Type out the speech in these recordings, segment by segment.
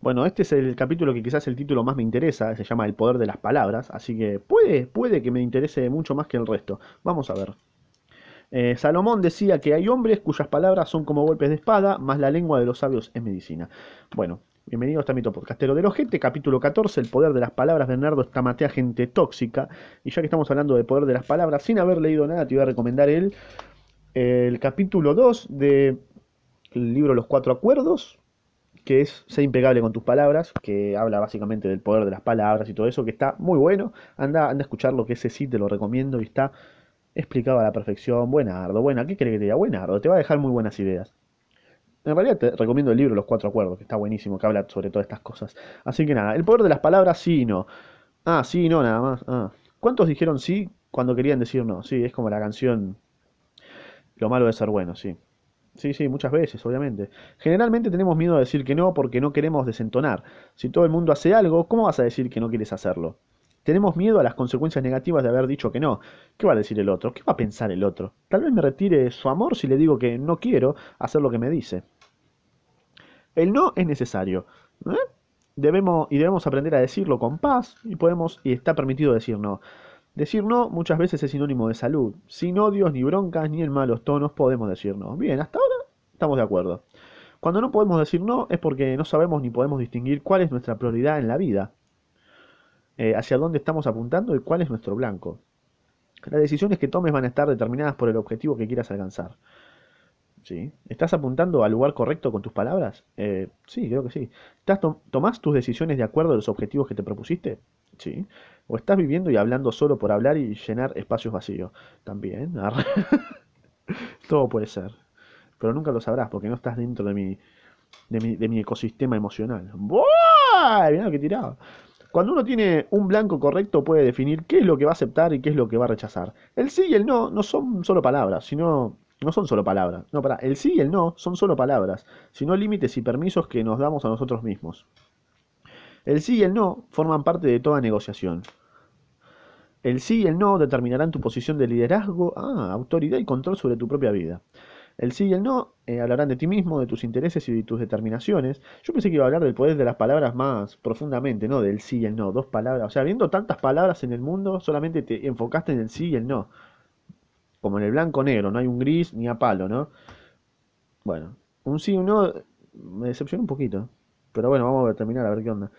Bueno, este es el capítulo que quizás el título más me interesa, se llama El poder de las palabras, así que puede, puede que me interese mucho más que el resto. Vamos a ver. Eh, Salomón decía que hay hombres cuyas palabras son como golpes de espada, más la lengua de los sabios es medicina. Bueno, bienvenido a este mito podcastero del ojete, capítulo 14, el poder de las palabras. Bernardo estamatea gente tóxica. Y ya que estamos hablando de poder de las palabras, sin haber leído nada, te voy a recomendar el, el capítulo 2 del libro Los Cuatro Acuerdos, que es Ser impecable con tus palabras, que habla básicamente del poder de las palabras y todo eso, que está muy bueno. Anda, anda a escuchar lo que ese sí te lo recomiendo y está explicado a la perfección. Buenardo, buena, ¿qué crees que te diga? Buenardo, te va a dejar muy buenas ideas. En realidad te recomiendo el libro Los Cuatro Acuerdos, que está buenísimo, que habla sobre todas estas cosas. Así que nada, el poder de las palabras sí y no. Ah, sí y no, nada más. Ah. ¿Cuántos dijeron sí cuando querían decir no? Sí, es como la canción Lo malo de ser bueno, sí. Sí, sí, muchas veces, obviamente. Generalmente tenemos miedo a decir que no porque no queremos desentonar. Si todo el mundo hace algo, ¿cómo vas a decir que no quieres hacerlo? Tenemos miedo a las consecuencias negativas de haber dicho que no. ¿Qué va a decir el otro? ¿Qué va a pensar el otro? Tal vez me retire su amor si le digo que no quiero hacer lo que me dice. El no es necesario. ¿eh? Debemos, y debemos aprender a decirlo con paz y podemos y está permitido decir no. Decir no muchas veces es sinónimo de salud. Sin odios, ni broncas, ni en malos tonos podemos decir no. Bien, hasta ahora estamos de acuerdo. Cuando no podemos decir no es porque no sabemos ni podemos distinguir cuál es nuestra prioridad en la vida, eh, hacia dónde estamos apuntando y cuál es nuestro blanco. Las decisiones que tomes van a estar determinadas por el objetivo que quieras alcanzar. ¿Sí? ¿Estás apuntando al lugar correcto con tus palabras? Eh, sí, creo que sí. ¿Estás ¿Tomás tus decisiones de acuerdo a los objetivos que te propusiste? Sí. ¿O estás viviendo y hablando solo por hablar y llenar espacios vacíos? También. Todo puede ser. Pero nunca lo sabrás porque no estás dentro de mi, de mi, de mi ecosistema emocional. ¡Buah! Mirá lo que tiraba. Cuando uno tiene un blanco correcto puede definir qué es lo que va a aceptar y qué es lo que va a rechazar. El sí y el no no son solo palabras, sino no son solo palabras. No, para, el sí y el no son solo palabras, sino límites y permisos que nos damos a nosotros mismos. El sí y el no forman parte de toda negociación. El sí y el no determinarán tu posición de liderazgo, ah, autoridad y control sobre tu propia vida. El sí y el no eh, hablarán de ti mismo, de tus intereses y de tus determinaciones. Yo pensé que iba a hablar del poder de las palabras más profundamente, ¿no? Del sí y el no, dos palabras. O sea, viendo tantas palabras en el mundo, solamente te enfocaste en el sí y el no. Como en el blanco-negro, no hay un gris ni a palo, ¿no? Bueno, un sí y un no me decepcionó un poquito. Pero bueno, vamos a terminar a ver qué onda.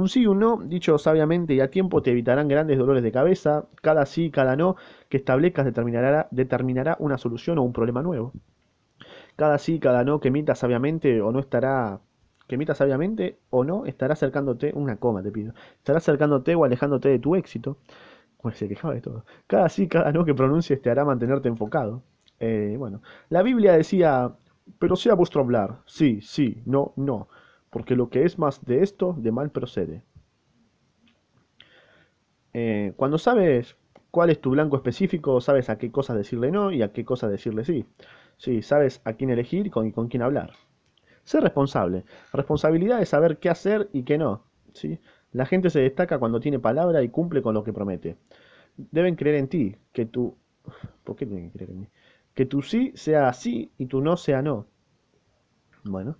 Un sí y un no, dicho sabiamente y a tiempo, te evitarán grandes dolores de cabeza. Cada sí cada no que establezcas determinará, determinará una solución o un problema nuevo. Cada sí, cada no que emita sabiamente o no estará que emita sabiamente o no estará acercándote, una coma te pido, estará acercándote o alejándote de tu éxito. Pues se quejaba de todo. Cada sí, cada no que pronuncies te hará mantenerte enfocado. Eh, bueno, la Biblia decía, pero sea vuestro hablar, sí, sí, no, no, porque lo que es más de esto, de mal procede. Eh, cuando sabes cuál es tu blanco específico, sabes a qué cosas decirle no y a qué cosas decirle sí. Sí, sabes a quién elegir y con, con quién hablar. Ser responsable. Responsabilidad es saber qué hacer y qué no. ¿sí? La gente se destaca cuando tiene palabra y cumple con lo que promete. Deben creer en ti, que tu... ¿Por qué tienen que creer en mí? Que tu sí sea sí y tu no sea no. Bueno.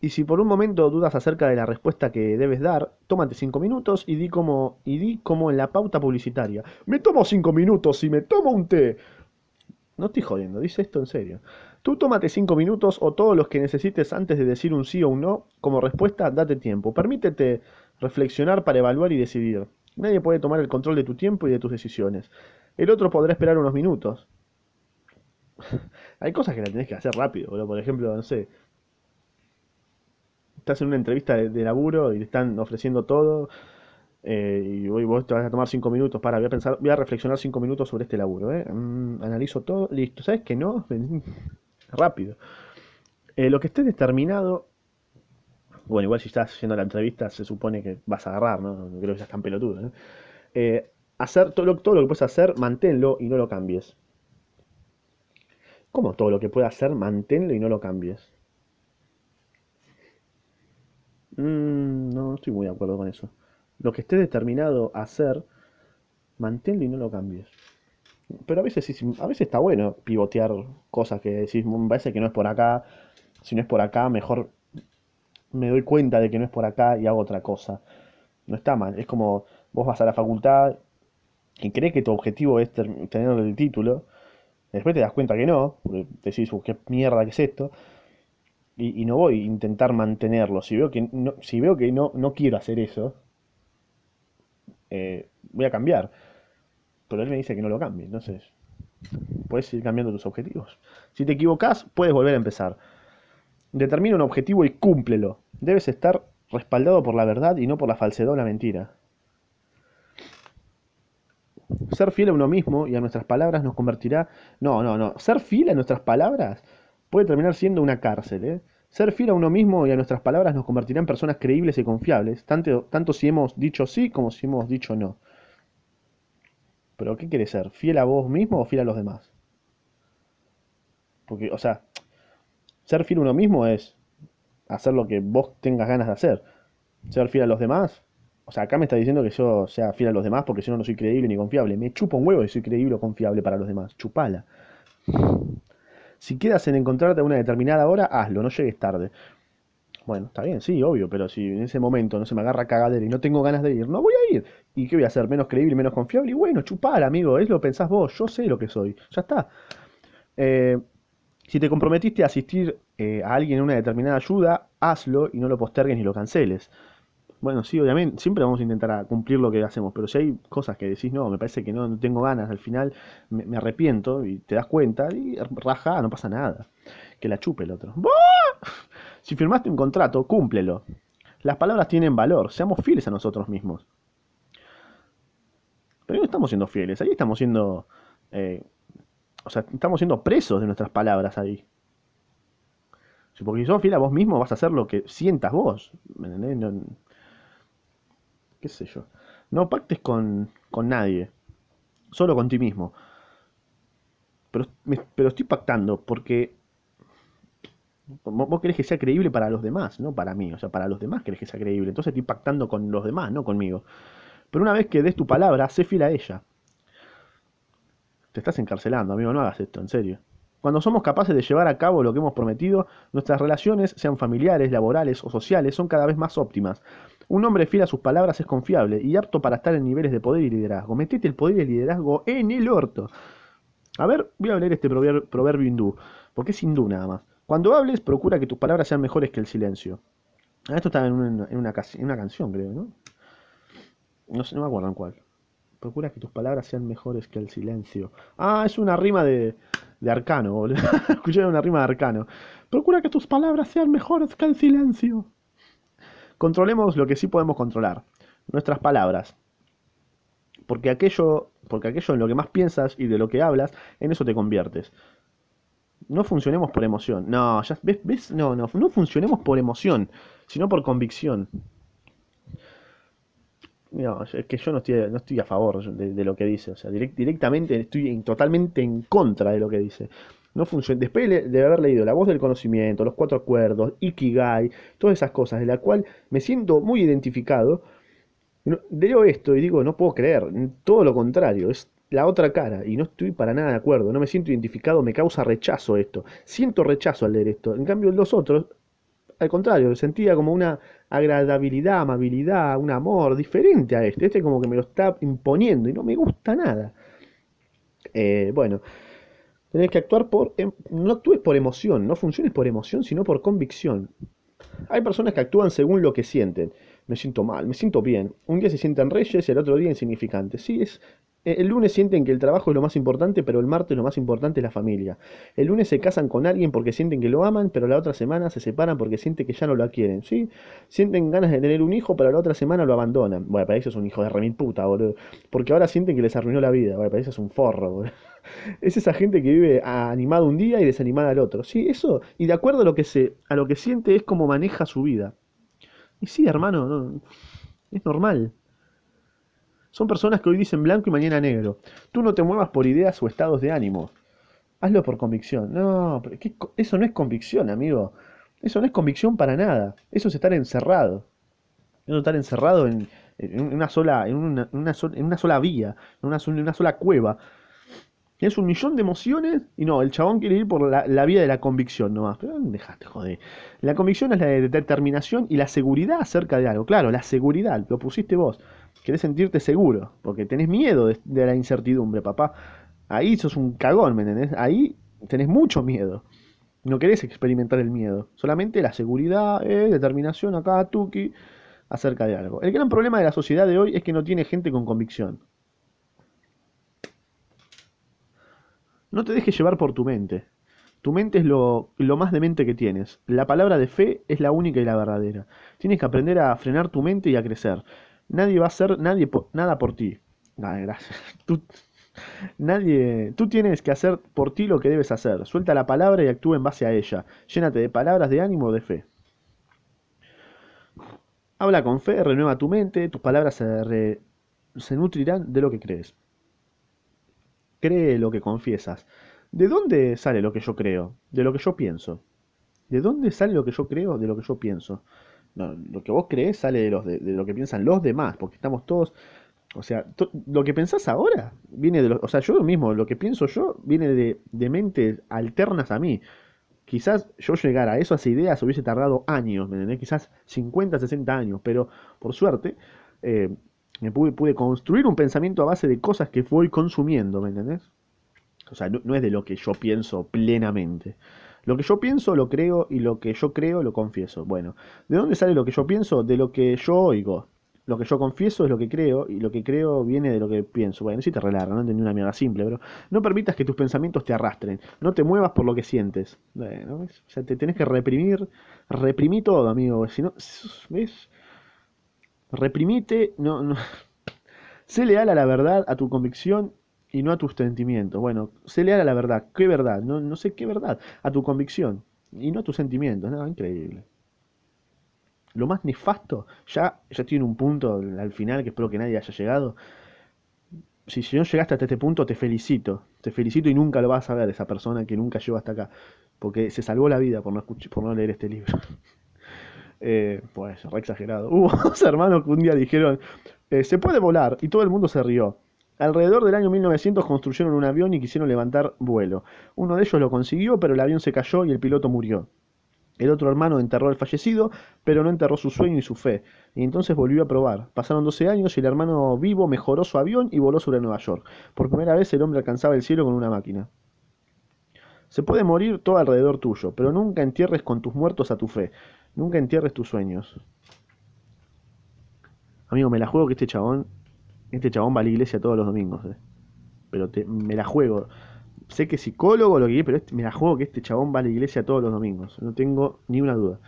Y si por un momento dudas acerca de la respuesta que debes dar, tómate cinco minutos y di como, y di como en la pauta publicitaria. Me tomo cinco minutos y me tomo un té. No estoy jodiendo, dice esto en serio. Tú tómate cinco minutos o todos los que necesites antes de decir un sí o un no. Como respuesta, date tiempo. Permítete reflexionar para evaluar y decidir. Nadie puede tomar el control de tu tiempo y de tus decisiones. El otro podrá esperar unos minutos. Hay cosas que la tenés que hacer rápido. Por ejemplo, no sé. Estás en una entrevista de, laburo y te están ofreciendo todo eh, y hoy vos te vas a tomar cinco minutos para, voy a pensar, voy a reflexionar cinco minutos sobre este laburo, ¿eh? Mm, analizo todo, listo, ¿sabes que no? Rápido. Eh, lo que esté determinado, bueno, igual si estás haciendo la entrevista se supone que vas a agarrar, ¿no? Creo que ya están pelotudos, ¿eh? hacer todo lo, todo lo que puedes hacer, manténlo y no lo cambies. ¿Cómo todo lo que puedas hacer, manténlo y no lo cambies? Mm, no, no estoy muy de acuerdo con eso. Lo que esté determinado a hacer, manténlo y no lo cambies. Pero a veces, a veces está bueno pivotear cosas que decís, me parece que no es por acá, si no es por acá, mejor me doy cuenta de que no es por acá y hago otra cosa. No está mal. Es como vos vas a la facultad y crees que tu objetivo es tener el título. Después te das cuenta que no, decís, "Uh, qué mierda que es esto, y, y no voy a intentar mantenerlo. Si veo que no, si veo que no, no quiero hacer eso, eh, voy a cambiar. Pero él me dice que no lo cambie, entonces puedes ir cambiando tus objetivos. Si te equivocas, puedes volver a empezar. Determina un objetivo y cúmplelo. Debes estar respaldado por la verdad y no por la falsedad o la mentira. Ser fiel a uno mismo y a nuestras palabras nos convertirá... No, no, no. Ser fiel a nuestras palabras puede terminar siendo una cárcel, ¿eh? Ser fiel a uno mismo y a nuestras palabras nos convertirá en personas creíbles y confiables, tanto, si hemos dicho sí como si hemos dicho no. Pero ¿qué quieres ser? ¿Fiel a vos mismo o fiel a los demás? Porque, o sea, ser fiel a uno mismo es hacer lo que vos tengas ganas de hacer. Ser fiel a los demás. O sea, acá me está diciendo que yo sea fiel a los demás porque si no, no soy creíble ni confiable. Me chupa un huevo y soy creíble o confiable para los demás. Chupala. Si quedas en encontrarte a una determinada hora, hazlo, no llegues tarde. Bueno, está bien, sí, obvio, pero si en ese momento no se me agarra cagadera y no tengo ganas de ir, no voy a ir. ¿Y qué voy a hacer? ¿Menos creíble menos confiable? Y bueno, chupala, amigo, es lo que pensás vos, yo sé lo que soy. Ya está. Eh, si te comprometiste a asistir eh, a alguien en una determinada ayuda, hazlo y no lo postergues ni lo canceles. Bueno, sí, obviamente, siempre vamos a intentar cumplir lo que hacemos, pero si hay cosas que decís, no, me parece que no, tengo ganas, al final me, arrepiento y te das cuenta y raja, no pasa nada. Que la chupe el otro. ¡Buah! Si firmaste un contrato, cúmplelo. Las palabras tienen valor, seamos fieles a nosotros mismos. Pero no estamos siendo fieles, ahí estamos siendo, eh, o sea, estamos siendo presos de nuestras palabras ahí. Porque si sos fiel a vos mismo, vas a hacer lo que sientas vos. ¿me entendés? No- qué sé yo. No pactes con, con nadie, solo con ti mismo. Pero, pero estoy pactando porque vos vos querés que sea creíble para los demás, no para mí. O sea, para los demás querés que sea creíble. Entonces estoy pactando con los demás, no conmigo. Pero una vez que des tu palabra, sé fiel a ella. Te estás encarcelando, amigo, no hagas esto, en serio. Cuando somos capaces de llevar a cabo lo que hemos prometido, nuestras relaciones, sean familiares, laborales o sociales, son cada vez más óptimas. Un hombre fiel a sus palabras es confiable y apto para estar en niveles de poder y liderazgo. Metete el poder y el liderazgo en el orto. A ver, voy a leer este prover- proverbio hindú, porque es hindú nada más. Cuando hables, procura que tus palabras sean mejores que el silencio. Ah, esto está en una, canción, creo, ¿no? No no me acuerdo en cuál. Procura que tus palabras sean mejores que el silencio. Ah, es una rima de, de Arcano, boludo. Escuché una rima de Arcano. Procura que tus palabras sean mejores que el silencio. Controlemos lo que sí podemos controlar. Nuestras palabras. Porque aquello, porque aquello en lo que más piensas y de lo que hablas, en eso te conviertes. No funcionemos por emoción. No, ya ves, ves, no, no, no funcionemos por emoción, sino por convicción. No, es que yo no estoy, a favor de, lo que dice. O sea, direct- directamente estoy en- totalmente en contra de lo que dice. No funciona. Después de, haber leído La voz del conocimiento, Los cuatro acuerdos, Ikigai, todas esas cosas, de la cual me siento muy identificado, leo esto y digo, no puedo creer. Todo lo contrario, es la otra cara. Y no estoy para nada de acuerdo. No me siento identificado, me causa rechazo esto. Siento rechazo al leer esto. En cambio, los otros al contrario, sentía como una agradabilidad, amabilidad, un amor diferente a este. Este como que me lo está imponiendo y no me gusta nada. Eh, bueno, tenés que actuar por... em- No actúes por emoción, no funciones por emoción, sino por convicción. Hay personas que actúan según lo que sienten. Me siento mal, me siento bien. Un día se sienten reyes y el otro día insignificantes. Sí, es... eh, El lunes sienten que el trabajo es lo más importante, pero el martes lo más importante es la familia. El lunes se casan con alguien porque sienten que lo aman, pero la otra semana se separan porque sienten que ya no lo quieren, ¿sí? Sienten ganas de tener un hijo, pero la otra semana lo abandonan. Bueno, para eso es un hijo de remil puta, boludo. Porque ahora sienten que les arruinó la vida. Bueno, para eso es un forro, boludo. Es esa gente que vive animado un día y desanimada al otro. Sí, eso. Y de acuerdo a lo que se, a lo que siente es como maneja su vida. Y sí, hermano, no, es normal. Son personas que hoy dicen blanco y mañana negro. Tú no te muevas por ideas o estados de ánimo. Hazlo por convicción. No, pero ¿qué co- eso no es convicción, amigo. Eso no es convicción para nada. Eso es estar encerrado. Eso es estar encerrado en, en una sola, en una, en una sola vía, en una, en una sola cueva. Tienes un millón de emociones y no, el chabón quiere ir por la, la vía de la convicción nomás. Pero dejaste, joder. La convicción es la de determinación y la seguridad acerca de algo. Claro, la seguridad, lo pusiste vos. Querés sentirte seguro, porque tenés miedo de, de la incertidumbre, papá. Ahí sos un cagón, ¿me entendés? Ahí tenés mucho miedo. No querés experimentar el miedo. Solamente la seguridad, eh, determinación acá, tuki, acerca de algo. El gran problema de la sociedad de hoy es que no tiene gente con convicción. No te dejes llevar por tu mente. Tu mente es lo, lo más demente que tienes. La palabra de fe es la única y la verdadera. Tienes que aprender a frenar tu mente y a crecer. Nadie va a hacer nadie nada por ti. Nada. Tú, nadie, tú tienes que hacer por ti lo que debes hacer. Suelta la palabra y actúa en base a ella. Llénate de palabras de ánimo o de fe. Habla con fe, renueva tu mente, tus palabras se, se nutrirán de lo que crees. Cree lo que confiesas. ¿De dónde sale lo que yo creo? De lo que yo pienso. ¿De dónde sale lo que yo creo? De lo que yo pienso. No, lo que vos crees sale de, los de, lo que piensan los demás, porque estamos todos... O sea, lo que pensás ahora viene de los... O sea, yo mismo, lo que pienso yo viene de, mentes alternas a mí. Quizás yo llegara a eso, a esa idea, se hubiese tardado años, ¿me entendés? Quizás 50, 60 años, pero por suerte eh, me pude, construir un pensamiento a base de cosas que voy consumiendo, ¿me entendés? O sea, no, no es de lo que yo pienso plenamente. Lo que yo pienso lo creo y lo que yo creo lo confieso. Bueno, ¿de dónde sale lo que yo pienso? De lo que yo oigo. Lo que yo confieso es lo que creo y lo que creo viene de lo que pienso. Bueno, si te relarga, no entendí una mierda simple, pero no permitas que tus pensamientos te arrastren. No te muevas por lo que sientes. Bueno, ¿ves? O sea, te tenés que reprimir. Reprimí todo, amigo. Si no, ¿ves? Reprimite. No, no. Sé leal a la verdad, a tu convicción y no a tus sentimientos. Bueno, sé leal a la verdad. ¿Qué verdad? No, no sé qué verdad. A tu convicción y no a tus sentimientos. No, increíble. Lo más nefasto, ya, ya tiene un punto al final que espero que nadie haya llegado. Si, no llegaste hasta este punto, te felicito. Te felicito y nunca lo vas a ver esa persona que nunca llegó hasta acá. Porque se salvó la vida por no, por no leer este libro. Eh, pues, re exagerado. Hubo dos hermanos que un día dijeron, eh, se puede volar, y todo el mundo se rió. Alrededor del año 1900 construyeron un avión y quisieron levantar vuelo. Uno de ellos lo consiguió, pero el avión se cayó y el piloto murió. El otro hermano enterró al fallecido, pero no enterró su sueño y su fe. Y entonces volvió a probar. Pasaron 12 años y el hermano vivo mejoró su avión y voló sobre Nueva York. Por primera vez el hombre alcanzaba el cielo con una máquina. Se puede morir todo alrededor tuyo, pero nunca entierres con tus muertos a tu fe. Nunca entierres tus sueños. Amigo, me la juego que este chabón, este chabón va a la iglesia todos los domingos, eh. Pero te- me la juego. Sé que es psicólogo lo que pero me la juego que este chabón va a la iglesia todos los domingos. No tengo ni una duda.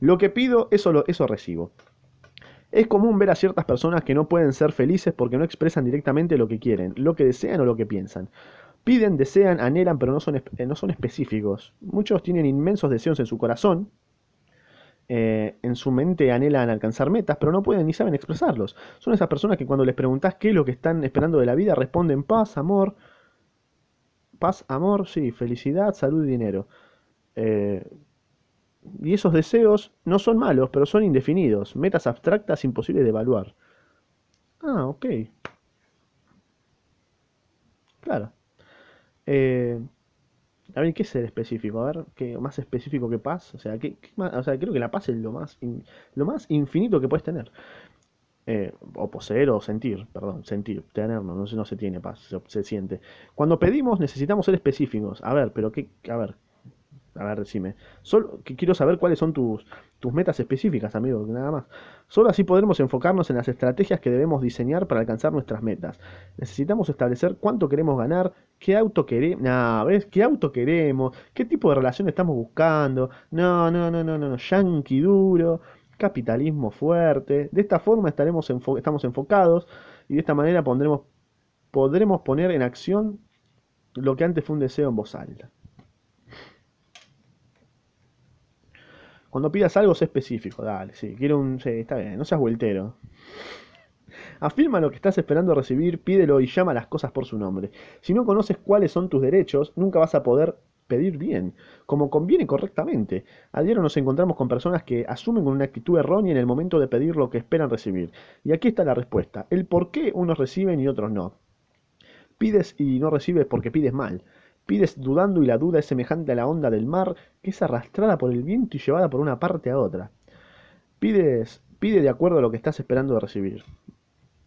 Lo que pido, eso, lo, eso recibo. Es común ver a ciertas personas que no pueden ser felices porque no expresan directamente lo que quieren, lo que desean o lo que piensan. Piden, desean, anhelan, pero no son, eh, no son específicos. Muchos tienen inmensos deseos en su corazón, eh, en su mente anhelan alcanzar metas, pero no pueden ni saben expresarlos. Son esas personas que cuando les preguntas qué es lo que están esperando de la vida, responden paz, amor, paz, amor, sí, felicidad, salud y dinero. Eh, y esos deseos no son malos, pero son indefinidos, metas abstractas imposibles de evaluar. Ah, ok, claro. Eh, a ver, ¿qué es ser específico? A ver, ¿qué más específico que paz? O sea, ¿qué, qué más? O sea, creo que la paz es lo más, lo más infinito que puedes tener. Eh, o poseer o sentir, perdón, sentir, tener, no, no se, no se tiene paz, se, se siente. Cuando pedimos necesitamos ser específicos. A ver, pero qué, a ver, a ver, decime. Solo que quiero saber cuáles son tus, tus metas específicas, amigo, nada más. Solo así podremos enfocarnos en las estrategias que debemos diseñar para alcanzar nuestras metas. Necesitamos establecer cuánto queremos ganar, qué auto queremos, nah. ¿Qué auto queremos? ¿Qué tipo de relación estamos buscando? No, no, no, no, no, no, yankee duro, capitalismo fuerte. De esta forma estaremos estamos enfocados y de esta manera pondremos, podremos poner en acción lo que antes fue un deseo en voz alta. Cuando pidas algo, sé específico, dale, sí, quiero un... Sí, está bien, no seas vueltero. Afirma lo que estás esperando recibir, pídelo y llama las cosas por su nombre. Si no conoces cuáles son tus derechos, nunca vas a poder pedir bien, como conviene correctamente. A diario nos encontramos con personas que asumen una actitud errónea en el momento de pedir lo que esperan recibir. Y aquí está la respuesta, el por qué unos reciben y otros no. Pides y no recibes porque pides mal. Pides dudando y la duda es semejante a la onda del mar que es arrastrada por el viento y llevada por una parte a otra. Pides, pide de acuerdo a lo que estás esperando de recibir.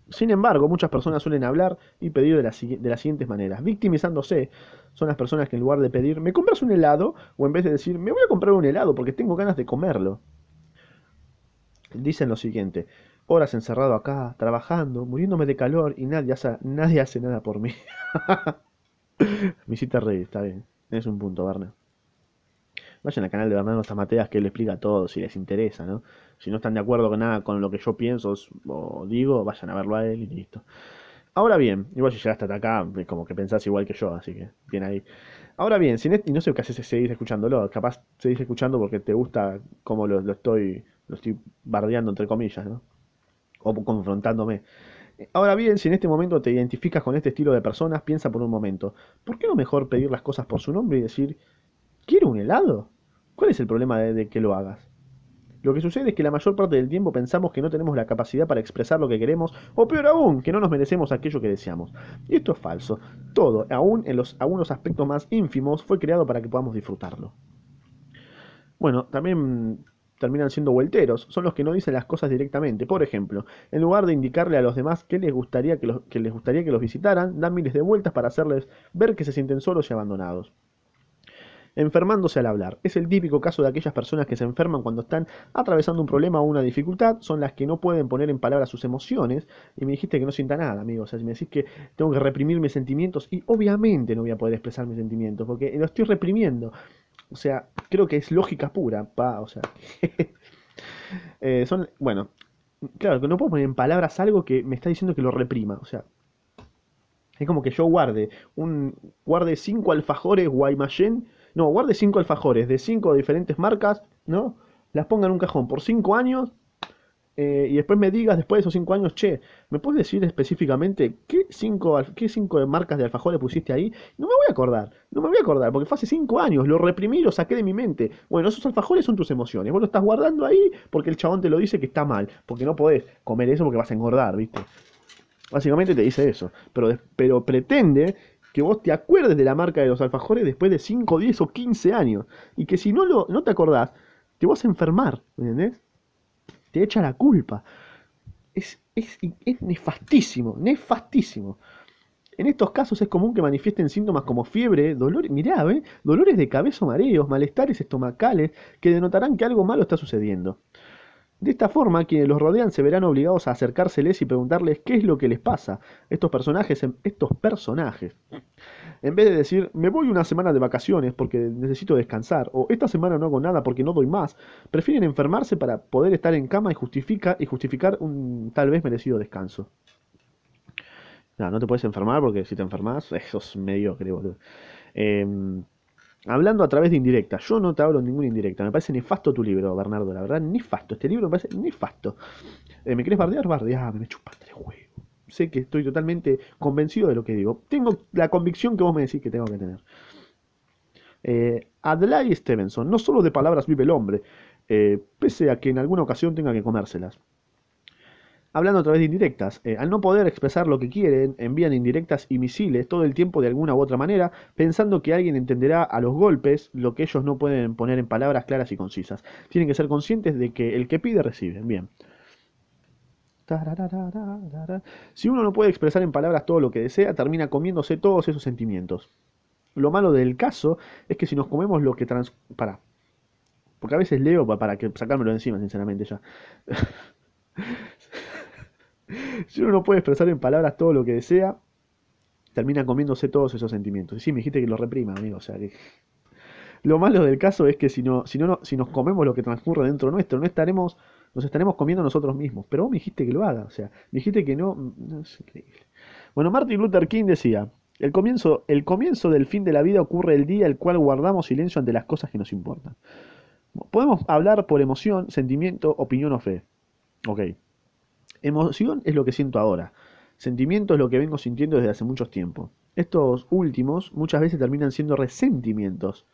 Sin embargo, muchas personas suelen hablar y pedir de, las siguientes maneras. Victimizándose son las personas que en lugar de pedir, ¿me compras un helado? O en vez de decir, me voy a comprar un helado porque tengo ganas de comerlo. Dicen lo siguiente, horas encerrado acá, trabajando, muriéndome de calor y nadie hace, nadie hace nada por mí. Me hiciste reír, está bien. Es un punto, Barna. Vayan al canal de Bernardo Zamateas que él explica todo si les interesa, ¿no? Si no están de acuerdo con nada con lo que yo pienso o digo, vayan a verlo a él y listo. Ahora bien, igual si llegaste hasta acá, como que pensás igual que yo, así que bien ahí. Ahora bien, si y no sé qué haces seguís escuchándolo, capaz seguís escuchando porque te gusta cómo lo, estoy lo estoy bardeando entre comillas, ¿no? O confrontándome. Ahora bien, si en este momento te identificas con este estilo de personas, piensa por un momento, ¿por qué no mejor pedir las cosas por su nombre y decir, ¿quiero un helado? ¿Cuál es el problema de, que lo hagas? Lo que sucede es que la mayor parte del tiempo pensamos que no tenemos la capacidad para expresar lo que queremos, o peor aún, que no nos merecemos aquello que deseamos. Y esto es falso. Todo, aún en los, los aspectos más ínfimos, fue creado para que podamos disfrutarlo. Bueno, también terminan siendo vuelteros, son los que no dicen las cosas directamente. Por ejemplo, en lugar de indicarle a los demás que les gustaría que, que les gustaría que los visitaran, dan miles de vueltas para hacerles ver que se sienten solos y abandonados enfermándose al hablar. Es el típico caso de aquellas personas que se enferman cuando están atravesando un problema o una dificultad, son las que no pueden poner en palabras sus emociones, y me dijiste que no sienta nada, amigo, o me decís que tengo que reprimir mis sentimientos, y obviamente no voy a poder expresar mis sentimientos, porque lo estoy reprimiendo. O sea, creo que es lógica pura, pa, o sea. Eh, son, bueno, claro, que no puedo poner en palabras algo que me está diciendo que lo reprima, o sea, es como que yo guarde un guarde cinco alfajores Guaymallén no, guarde cinco alfajores de cinco diferentes marcas, ¿no? Las ponga en un cajón por cinco años eh, y después me digas después de esos cinco años, che, ¿me puedes decir específicamente qué cinco, qué cinco marcas de alfajores pusiste ahí? No me voy a acordar, no me voy a acordar, porque fue hace cinco años, lo reprimí, lo saqué de mi mente. Bueno, esos alfajores son tus emociones, vos lo estás guardando ahí porque el chabón te lo dice que está mal, porque no podés comer eso porque vas a engordar, ¿viste? Básicamente te dice eso, pero, pero pretende que vos te acuerdes de la marca de los alfajores después de 5, 10 o 15 años. Y que si no, lo, no te acordás, te vas a enfermar, ¿entendés? Echa la culpa. Es, es, es nefastísimo, nefastísimo. En estos casos es común que manifiesten síntomas como fiebre, dolor, mirá, ¿eh? dolores de cabeza mareos, malestares estomacales, que denotarán que algo malo está sucediendo. De esta forma, quienes los rodean se verán obligados a acercárseles y preguntarles qué es lo que les pasa. Estos personajes, estos personajes, en vez de decir, me voy una semana de vacaciones porque necesito descansar, o esta semana no hago nada porque no doy más, prefieren enfermarse para poder estar en cama y, justifica, y justificar un tal vez merecido descanso. No, no te puedes enfermar porque si te enfermas, eso es mediocre, boludo. Eh, Hablando a través de indirecta. Yo no te hablo ninguna indirecta. Me parece nefasto tu libro, Bernardo. La verdad, nefasto. Este libro me parece nefasto. Eh, ¿Me querés bardear? Bardeame, me chupas tres huevos. Sé que estoy totalmente convencido de lo que digo. Tengo la convicción que vos me decís que tengo que tener. Eh, Adlai Stevenson. No solo de palabras vive el hombre. Eh, pese a que en alguna ocasión tenga que comérselas hablando a través de indirectas. Eh, al no poder expresar lo que quieren, envían indirectas y misiles todo el tiempo de alguna u otra manera, pensando que alguien entenderá a los golpes lo que ellos no pueden poner en palabras claras y concisas. Tienen que ser conscientes de que el que pide recibe. Bien. Si uno no puede expresar en palabras todo lo que desea, termina comiéndose todos esos sentimientos. Lo malo del caso es que si nos comemos lo que trans... Para. Porque a veces leo para que sacármelo encima, sinceramente ya. si uno no puede expresar en palabras todo lo que desea, termina comiéndose todos esos sentimientos. Y sí, me dijiste que lo reprima, amigo. O sea que. Lo malo del caso es que si no, si no, si nos comemos lo que transcurre dentro nuestro, no estaremos, nos estaremos comiendo nosotros mismos. Pero vos me dijiste que lo haga, o sea, me dijiste que no, no es increíble. Bueno, Martin Luther King decía, el comienzo, el comienzo del fin de la vida ocurre el día el cual guardamos silencio ante las cosas que nos importan. Podemos hablar por emoción, sentimiento, opinión o fe. Ok. Emoción es lo que siento ahora. Sentimiento es lo que vengo sintiendo desde hace muchos tiempos. Estos últimos muchas veces terminan siendo resentimientos.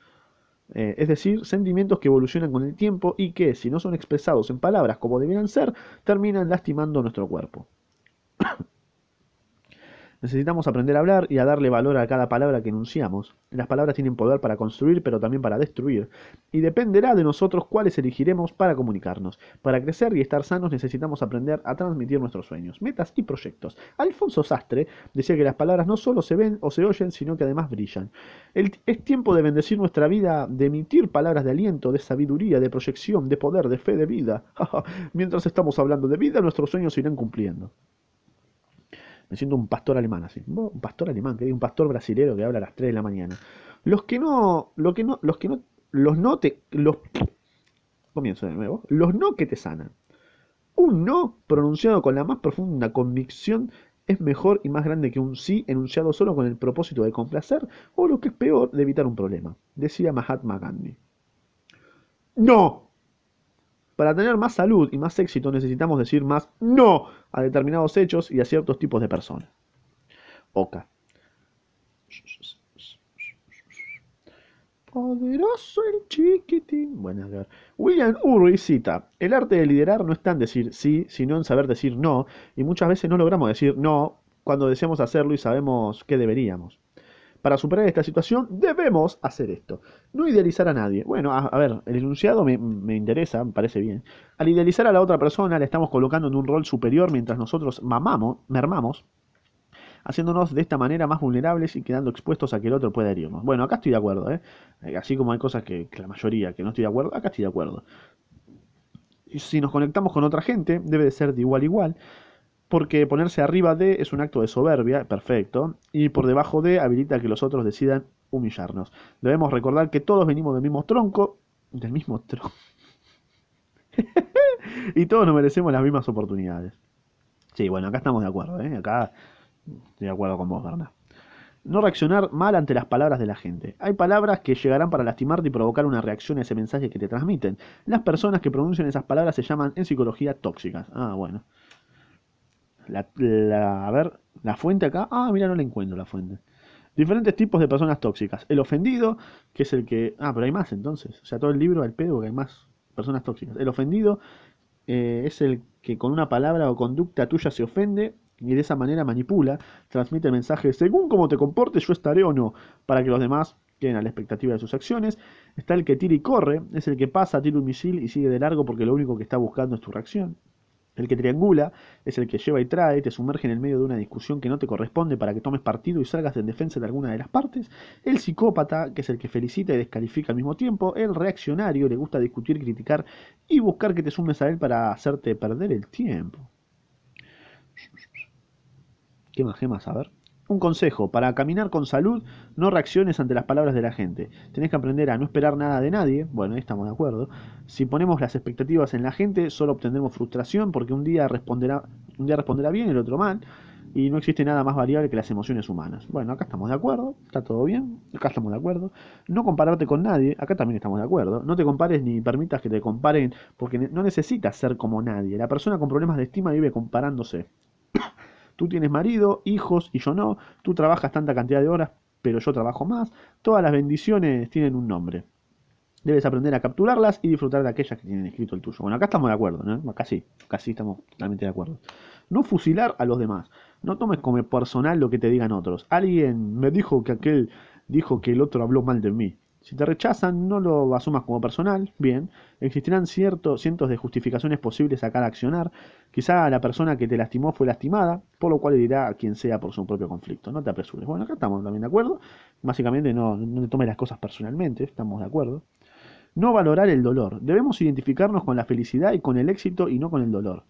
Eh, es decir, sentimientos que evolucionan con el tiempo y que, si no son expresados en palabras como deberían ser, terminan lastimando nuestro cuerpo. Necesitamos aprender a hablar y a darle valor a cada palabra que enunciamos. Las palabras tienen poder para construir, pero también para destruir. Y dependerá de nosotros cuáles elegiremos para comunicarnos. Para crecer y estar sanos necesitamos aprender a transmitir nuestros sueños, metas y proyectos. Alfonso Sastre decía que las palabras no solo se ven o se oyen, sino que además brillan. es tiempo de bendecir nuestra vida, de emitir palabras de aliento, de sabiduría, de proyección, de poder, de fe, de vida. Mientras estamos hablando de vida, nuestros sueños se irán cumpliendo. Me siento un pastor alemán así. Un pastor alemán, que un pastor brasilero que habla a las 3 de la mañana. Los que no, lo que no, los que no, los no te, los, comienzo de nuevo, los no que te sanan. Un no pronunciado con la más profunda convicción es mejor y más grande que un sí enunciado solo con el propósito de complacer o lo que es peor, de evitar un problema, decía Mahatma Gandhi. No, para tener más salud y más éxito necesitamos decir más no a determinados hechos y a ciertos tipos de personas. Oca. Poderoso el chiquitín. Bueno, a ver. William Urey cita, el arte de liderar no está en decir sí, sino en saber decir no, y muchas veces no logramos decir no cuando deseamos hacerlo y sabemos que deberíamos. Para superar esta situación debemos hacer esto. No idealizar a nadie. Bueno, a, ver, el enunciado me, me, interesa, me parece bien. Al idealizar a la otra persona le estamos colocando en un rol superior mientras nosotros mamamos, mermamos, haciéndonos de esta manera más vulnerables y quedando expuestos a que el otro pueda herirnos. Bueno, acá estoy de acuerdo, ¿eh? eh así como hay cosas que, que la mayoría que no estoy de acuerdo, acá estoy de acuerdo. Si nos conectamos con otra gente, debe de ser de igual a igual porque ponerse arriba de es un acto de soberbia, perfecto, y por debajo de habilita que los otros decidan humillarnos. Debemos recordar que todos venimos del mismo tronco, del mismo tronco, y todos nos merecemos las mismas oportunidades. Sí, bueno, acá estamos de acuerdo, ¿eh? acá estoy de acuerdo con vos, Bernard. No reaccionar mal ante las palabras de la gente. Hay palabras que llegarán para lastimarte y provocar una reacción a ese mensaje que te transmiten. Las personas que pronuncian esas palabras se llaman en psicología tóxicas. Ah, bueno. La, a ver, la fuente acá. Ah, mira, no la encuentro la fuente. Diferentes tipos de personas tóxicas. El ofendido, que es el que... Ah, pero hay más entonces. O sea, todo el libro al pedo que hay más personas tóxicas. El ofendido eh, es el que con una palabra o conducta tuya se ofende y de esa manera manipula, transmite el mensaje según cómo te comportes yo estaré o no, para que los demás queden a la expectativa de sus acciones. Está el que tira y corre, es el que pasa, tira un misil y sigue de largo porque lo único que está buscando es tu reacción. El que triangula es el que lleva y trae, te sumerge en el medio de una discusión que no te corresponde para que tomes partido y salgas en defensa de alguna de las partes. El psicópata, que es el que felicita y descalifica al mismo tiempo. El reaccionario, le gusta discutir, criticar y buscar que te sumes a él para hacerte perder el tiempo. ¿Qué más? ¿Qué más? A ver. Un consejo, para caminar con salud, no reacciones ante las palabras de la gente. Tenés que aprender a no esperar nada de nadie, bueno, ahí estamos de acuerdo. Si ponemos las expectativas en la gente, solo obtendremos frustración porque un día responderá, un día responderá bien el otro mal, y no existe nada más variable que las emociones humanas. Bueno, acá estamos de acuerdo, está todo bien, acá estamos de acuerdo. No compararte con nadie, acá también estamos de acuerdo. No te compares ni permitas que te comparen porque no necesitas ser como nadie. La persona con problemas de estima vive comparándose. Tú tienes marido, hijos y yo no. Tú trabajas tanta cantidad de horas, pero yo trabajo más. Todas las bendiciones tienen un nombre. Debes aprender a capturarlas y disfrutar de aquellas que tienen escrito el tuyo. Bueno, acá estamos de acuerdo, ¿no? Acá sí estamos totalmente de acuerdo. No fusilar a los demás. No tomes como personal lo que te digan otros. Alguien me dijo que aquel dijo que el otro habló mal de mí. Si te rechazan, no lo asumas como personal, bien. Existirán ciertos, cientos de justificaciones posibles a cada accionar. Quizá la persona que te lastimó fue lastimada, por lo cual dirá a quien sea por su propio conflicto. No te apresures. Bueno, acá estamos también de acuerdo. Básicamente no, no te tomes las cosas personalmente, estamos de acuerdo. No valorar el dolor. Debemos identificarnos con la felicidad y con el éxito y no con el dolor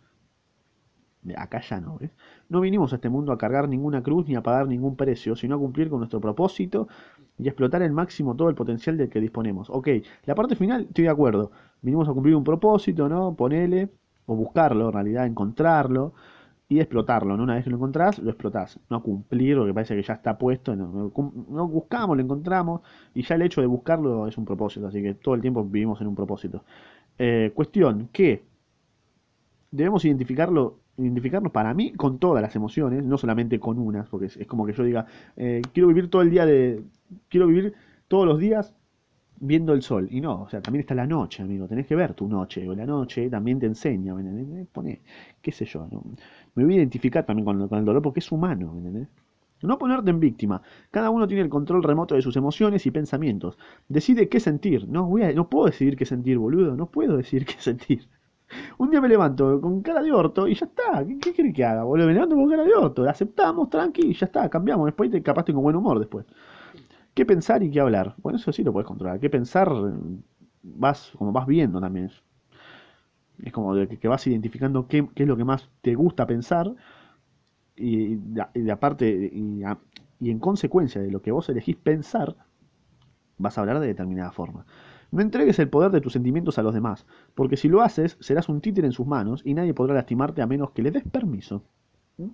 acá ya no, ¿ves? No vinimos a este mundo a cargar ninguna cruz ni a pagar ningún precio, sino a cumplir con nuestro propósito y explotar al máximo todo el potencial del que disponemos. Ok, la parte final estoy de acuerdo. Vinimos a cumplir un propósito, ¿no? Ponele, o buscarlo, en realidad, encontrarlo y explotarlo, ¿no? Una vez que lo encontrás, lo explotás. No cumplir lo que parece que ya está puesto, no, buscamos, lo encontramos y ya el hecho de buscarlo es un propósito, así que todo el tiempo vivimos en un propósito. Eh, cuestión, que debemos identificarlo identificarnos para mí con todas las emociones, no solamente con unas, porque es, como que yo diga, eh, quiero vivir todo el día de, quiero vivir todos los días viendo el sol. Y no, o sea, también está la noche, amigo, tenés que ver tu noche, o la noche también te enseña, ¿me Pone, qué sé yo, ¿no? me voy a identificar también con, con, el dolor porque es humano, ¿me No ponerte en víctima. Cada uno tiene el control remoto de sus emociones y pensamientos. Decide qué sentir. No, voy a, no puedo decidir qué sentir, boludo. No puedo decidir qué sentir. Un día me levanto con cara de orto y ya está. ¿Qué, qué que haga, boludo? Me levanto con cara de orto. Aceptamos, tranqui, y ya está. Cambiamos. Después te, capaz tengo buen humor después. ¿Qué pensar y qué hablar? Bueno, eso sí lo puedes controlar. ¿Qué pensar? Vas, como vas viendo también. Es como de que vas identificando qué, qué es lo que más te gusta pensar y, aparte, y, y, en consecuencia de lo que vos elegís pensar, vas a hablar de determinada forma. No entregues el poder de tus sentimientos a los demás, porque si lo haces, serás un títere en sus manos y nadie podrá lastimarte a menos que le des permiso. ¿Mm?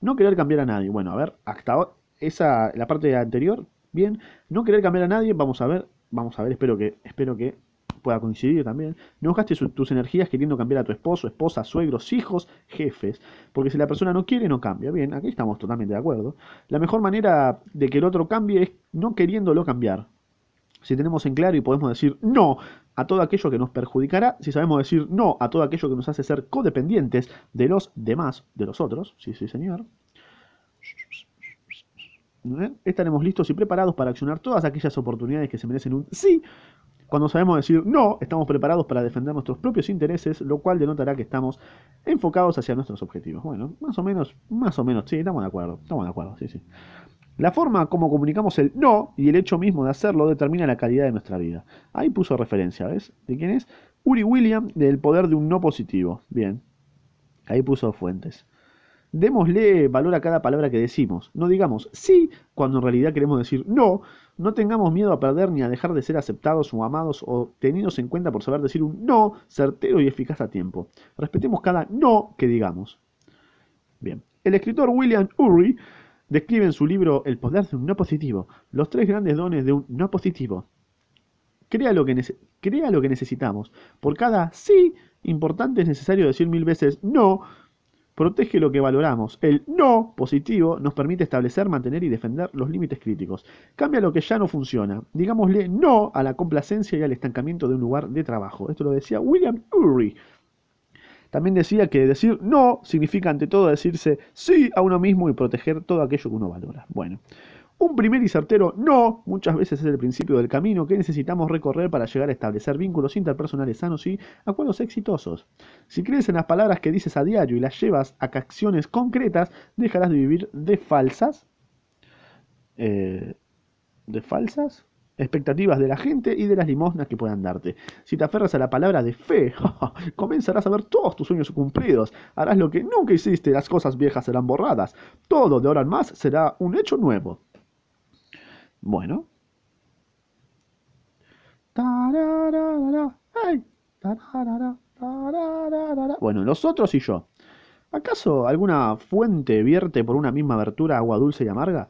No querer cambiar a nadie. Bueno, a ver, hasta esa, la parte anterior, No querer cambiar a nadie, vamos a ver, vamos a ver, espero que, espero que pueda coincidir también. No gastes tus energías queriendo cambiar a tu esposo, esposa, suegros, hijos, jefes. Porque si la persona no quiere, no cambia. Bien, aquí estamos totalmente de acuerdo. La mejor manera de que el otro cambie es no queriéndolo cambiar. Si tenemos en claro y podemos decir no a todo aquello que nos perjudicará, si sabemos decir no a todo aquello que nos hace ser codependientes de los demás, de los otros, sí, sí, señor. Estaremos listos y preparados para accionar todas aquellas oportunidades que se merecen un sí cuando sabemos decir no, estamos preparados para defender nuestros propios intereses, lo cual denotará que estamos enfocados hacia nuestros objetivos. Bueno, más o menos, más o menos, sí, estamos de acuerdo, estamos de acuerdo, sí, sí. La forma como comunicamos el no y el hecho mismo de hacerlo determina la calidad de nuestra vida. Ahí puso referencia, ¿ves? ¿De quién es? Uri William, del poder de un no positivo. Bien. Ahí puso fuentes. Démosle valor a cada palabra que decimos. No digamos sí cuando en realidad queremos decir no. No tengamos miedo a perder ni a dejar de ser aceptados o amados o tenidos en cuenta por saber decir un no certero y eficaz a tiempo. Respetemos cada no que digamos. Bien. El escritor William Ury describe en su libro El poder de un no positivo los tres grandes dones de un no positivo. Crea lo que, crea lo que necesitamos. Por cada sí importante es necesario decir mil veces no protege lo que valoramos. El no positivo nos permite establecer, mantener y defender los límites críticos. Cambia lo que ya no funciona. Digámosle no a la complacencia y al estancamiento de un lugar de trabajo. Esto lo decía William Ury. También decía que decir no significa ante todo decirse sí a uno mismo y proteger todo aquello que uno valora. Bueno, un primer y certero no muchas veces es el principio del camino que necesitamos recorrer para llegar a establecer vínculos interpersonales sanos y acuerdos exitosos. Si crees en las palabras que dices a diario y las llevas a acciones concretas, dejarás de vivir de falsas. Eh, ¿De falsas? expectativas de la gente y de las limosnas que puedan darte. Si te aferras a la palabra de fe, comenzarás a ver todos tus sueños cumplidos. Harás lo que nunca hiciste, las cosas viejas serán borradas. Todo de ahora en más será un hecho nuevo. Bueno. Bueno, los otros y yo. ¿Acaso alguna fuente vierte por una misma abertura agua dulce y amarga?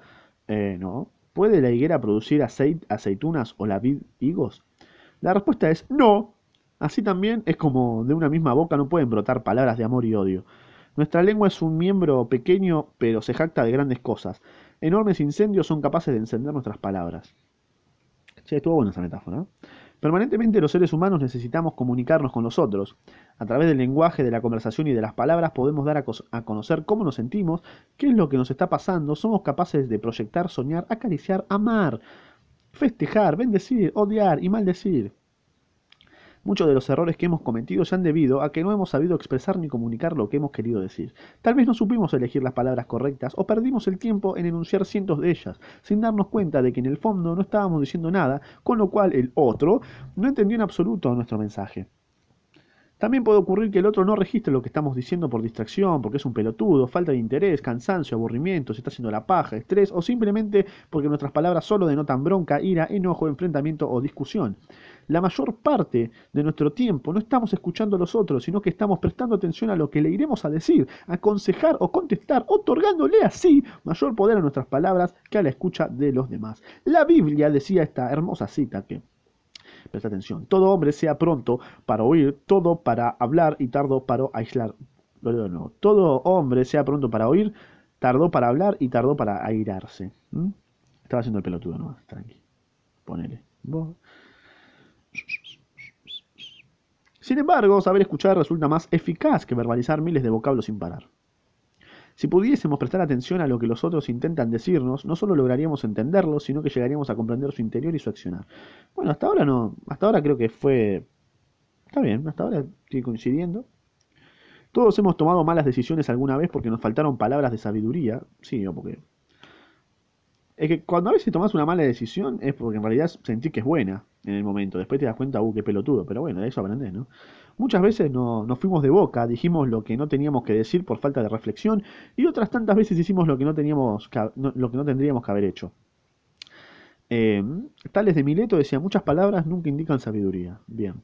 Eh, no. ¿Puede la higuera producir aceitunas o la vid higos? La respuesta es no. Así también es como de una misma boca no pueden brotar palabras de amor y odio. Nuestra lengua es un miembro pequeño, pero se jacta de grandes cosas. Enormes incendios son capaces de encender nuestras palabras. Che, estuvo buena esa metáfora. Permanentemente los seres humanos necesitamos comunicarnos con los otros. A través del lenguaje, de la conversación y de las palabras podemos dar a, a, conocer cómo nos sentimos, qué es lo que nos está pasando, somos capaces de proyectar, soñar, acariciar, amar, festejar, bendecir, odiar y maldecir. Muchos de los errores que hemos cometido se han debido a que no hemos sabido expresar ni comunicar lo que hemos querido decir. Tal vez no supimos elegir las palabras correctas o perdimos el tiempo en enunciar cientos de ellas, sin darnos cuenta de que en el fondo no estábamos diciendo nada, con lo cual el otro no entendió en absoluto nuestro mensaje. También puede ocurrir que el otro no registre lo que estamos diciendo por distracción, porque es un pelotudo, falta de interés, cansancio, aburrimiento, se está haciendo la paja, estrés, o simplemente porque nuestras palabras solo denotan bronca, ira, enojo, enfrentamiento o discusión. La mayor parte de nuestro tiempo no estamos escuchando a los otros, sino que estamos prestando atención a lo que le iremos a decir, aconsejar o contestar, otorgándole así mayor poder a nuestras palabras que a la escucha de los demás. La Biblia decía esta hermosa cita que Presta atención. Todo hombre sea pronto para oír, todo para hablar y tardo para aislar. No, Todo hombre sea pronto para oír, tardó para hablar y tardó para airarse. Estaba haciendo el pelotudo, ¿no? Tranqui. Ponele. Sin embargo, saber escuchar resulta más eficaz que verbalizar miles de vocablos sin parar. Si pudiésemos prestar atención a lo que los otros intentan decirnos, no solo lograríamos entenderlo, sino que llegaríamos a comprender su interior y su accionar. Bueno, hasta ahora no, hasta ahora creo que fue... Está bien, hasta ahora estoy coincidiendo. Todos hemos tomado malas decisiones alguna vez porque nos faltaron palabras de sabiduría. Sí, o porque... Es que cuando a veces tomas una mala decisión es porque en realidad sentís que es buena en el momento. Después te das cuenta, uh, qué pelotudo. Pero bueno, de eso aprendés, ¿no? Muchas veces no, nos fuimos de boca, dijimos lo que no teníamos que decir por falta de reflexión y otras tantas veces hicimos lo que no, teníamos, lo que no tendríamos que haber hecho. Eh, Tales de Mileto decía, muchas palabras nunca indican sabiduría. Bien.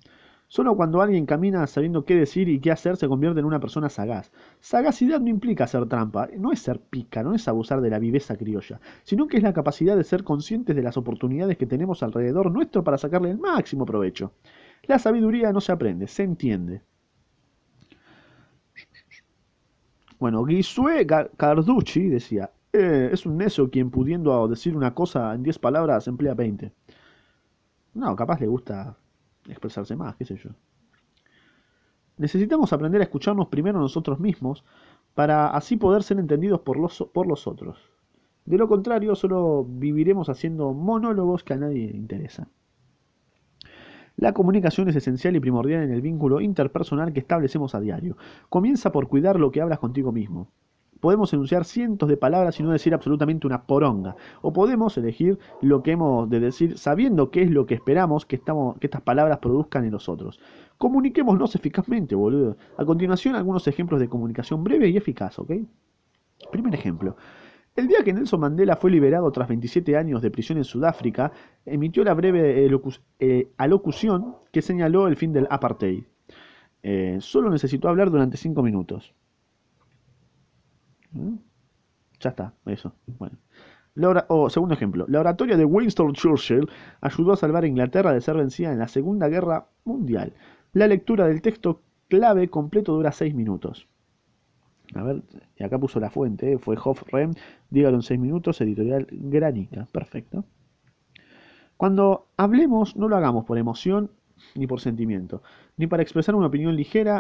Solo cuando alguien camina sabiendo qué decir y qué hacer se convierte en una persona sagaz. Sagacidad no implica hacer trampa, no es ser pica, no es abusar de la viveza criolla, sino que es la capacidad de ser conscientes de las oportunidades que tenemos alrededor nuestro para sacarle el máximo provecho. La sabiduría no se aprende, se entiende. Bueno, Gisue Carducci decía, eh, es un necio quien pudiendo decir una cosa en 10 palabras emplea 20. No, capaz le gusta expresarse más, qué sé yo. Necesitamos aprender a escucharnos primero nosotros mismos para así poder ser entendidos por los, por los otros. De lo contrario, solo viviremos haciendo monólogos que a nadie interesan. La comunicación es esencial y primordial en el vínculo interpersonal que establecemos a diario. Comienza por cuidar lo que hablas contigo mismo. Podemos enunciar cientos de palabras y no decir absolutamente una poronga. O podemos elegir lo que hemos de decir sabiendo qué es lo que esperamos que, estas palabras produzcan en los otros. Comuniquémonos eficazmente, boludo. A continuación, algunos ejemplos de comunicación breve y eficaz, ¿ok? Primer ejemplo. El día que Nelson Mandela fue liberado tras 27 años de prisión en Sudáfrica, emitió la breve eh, alocución que señaló el fin del apartheid. Eh, solo necesitó hablar durante 5 minutos. Ya está, eso. Bueno. o, segundo ejemplo, la oratoria de Winston Churchill ayudó a salvar a Inglaterra de ser vencida en la Segunda Guerra Mundial. La lectura del texto clave completo dura 6 minutos. A ver, y acá puso la fuente, ¿eh? fue Hoff Rem, dígalo en 6 minutos, editorial Granica, perfecto. Cuando hablemos, no lo hagamos por emoción ni por sentimiento, ni para expresar una opinión ligera,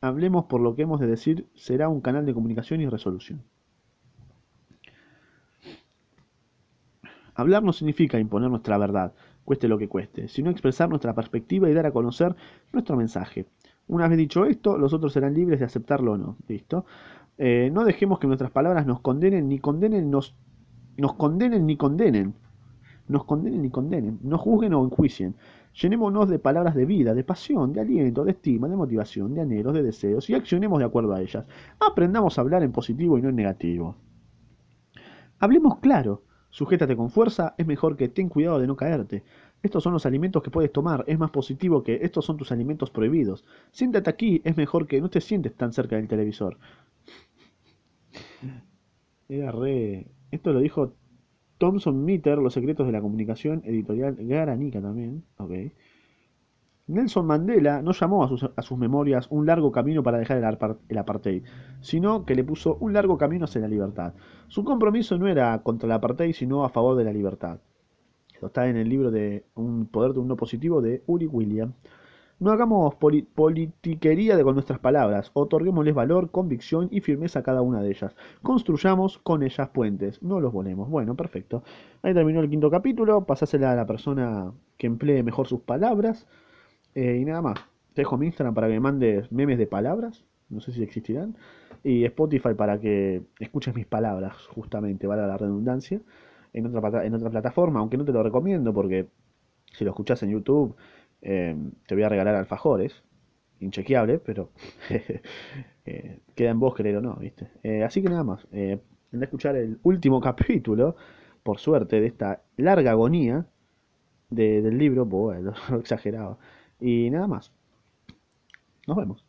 hablemos por lo que hemos de decir, será un canal de comunicación y resolución. Hablar no significa imponer nuestra verdad, cueste lo que cueste, sino expresar nuestra perspectiva y dar a conocer nuestro mensaje. Una vez dicho esto, los otros serán libres de aceptarlo o no. ¿Listo? Eh, no dejemos que nuestras palabras nos condenen ni condenen, nos, nos condenen ni condenen. Nos condenen ni condenen. No juzguen o enjuicien. Llenémonos de palabras de vida, de pasión, de aliento, de estima, de motivación, de anhelos, de deseos y accionemos de acuerdo a ellas. Aprendamos a hablar en positivo y no en negativo. Hablemos claro. Sujétate con fuerza, es mejor que ten cuidado de no caerte. Estos son los alimentos que puedes tomar, es más positivo que estos son tus alimentos prohibidos. Siéntate aquí, es mejor que no te sientes tan cerca del televisor. Era re... Esto lo dijo Thomson Mitter, Los secretos de la comunicación, editorial Garanika también. Okay. Nelson Mandela no llamó a sus, a sus, memorias un largo camino para dejar el, el, apartheid, sino que le puso un largo camino hacia la libertad. Su compromiso no era contra el apartheid, sino a favor de la libertad está en el libro de Un poder de uno positivo de Uri William. No hagamos politiquería con nuestras palabras, otorguémosles valor, convicción y firmeza a cada una de ellas. Construyamos con ellas puentes, no los volemos. Bueno, perfecto. Ahí terminó el quinto capítulo, pasásela a la persona que emplee mejor sus palabras. Eh, y nada más. Te dejo mi Instagram para que me mandes memes de palabras, no sé si existirán. Y Spotify para que escuches mis palabras, justamente, vale la redundancia en otra, en otra plataforma, aunque no te lo recomiendo porque si lo escuchas en YouTube eh, te voy a regalar alfajores, inchequeable, pero eh, queda en vos creer o no, ¿viste? Eh, así que nada más, eh, de escuchar el último capítulo, por suerte, de esta larga agonía del libro, bueno, lo exagerado. Y nada más. Nos vemos.